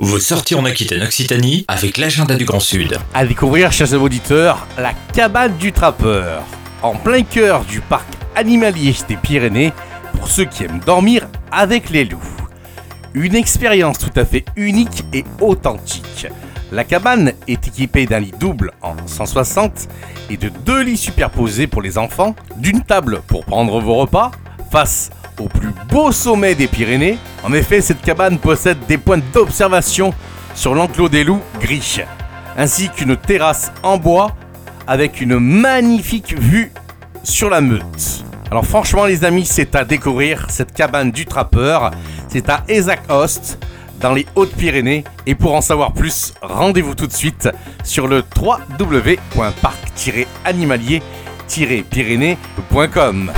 Vous sortez en Aquitaine Occitanie avec l'agenda du Grand Sud. À découvrir, chers auditeurs, la cabane du trappeur, en plein cœur du parc animalier des Pyrénées, pour ceux qui aiment dormir avec les loups. Une expérience tout à fait unique et authentique. La cabane est équipée d'un lit double en 160 et de deux lits superposés pour les enfants, d'une table pour prendre vos repas, face au plus beau sommet des Pyrénées. En effet, cette cabane possède des points d'observation sur l'enclos des loups gris, ainsi qu'une terrasse en bois avec une magnifique vue sur la Meute. Alors franchement les amis, c'est à découvrir cette cabane du trappeur. C'est à Esac Host dans les Hautes-Pyrénées. Et pour en savoir plus, rendez-vous tout de suite sur le www.parc-animalier-pyrénées.com.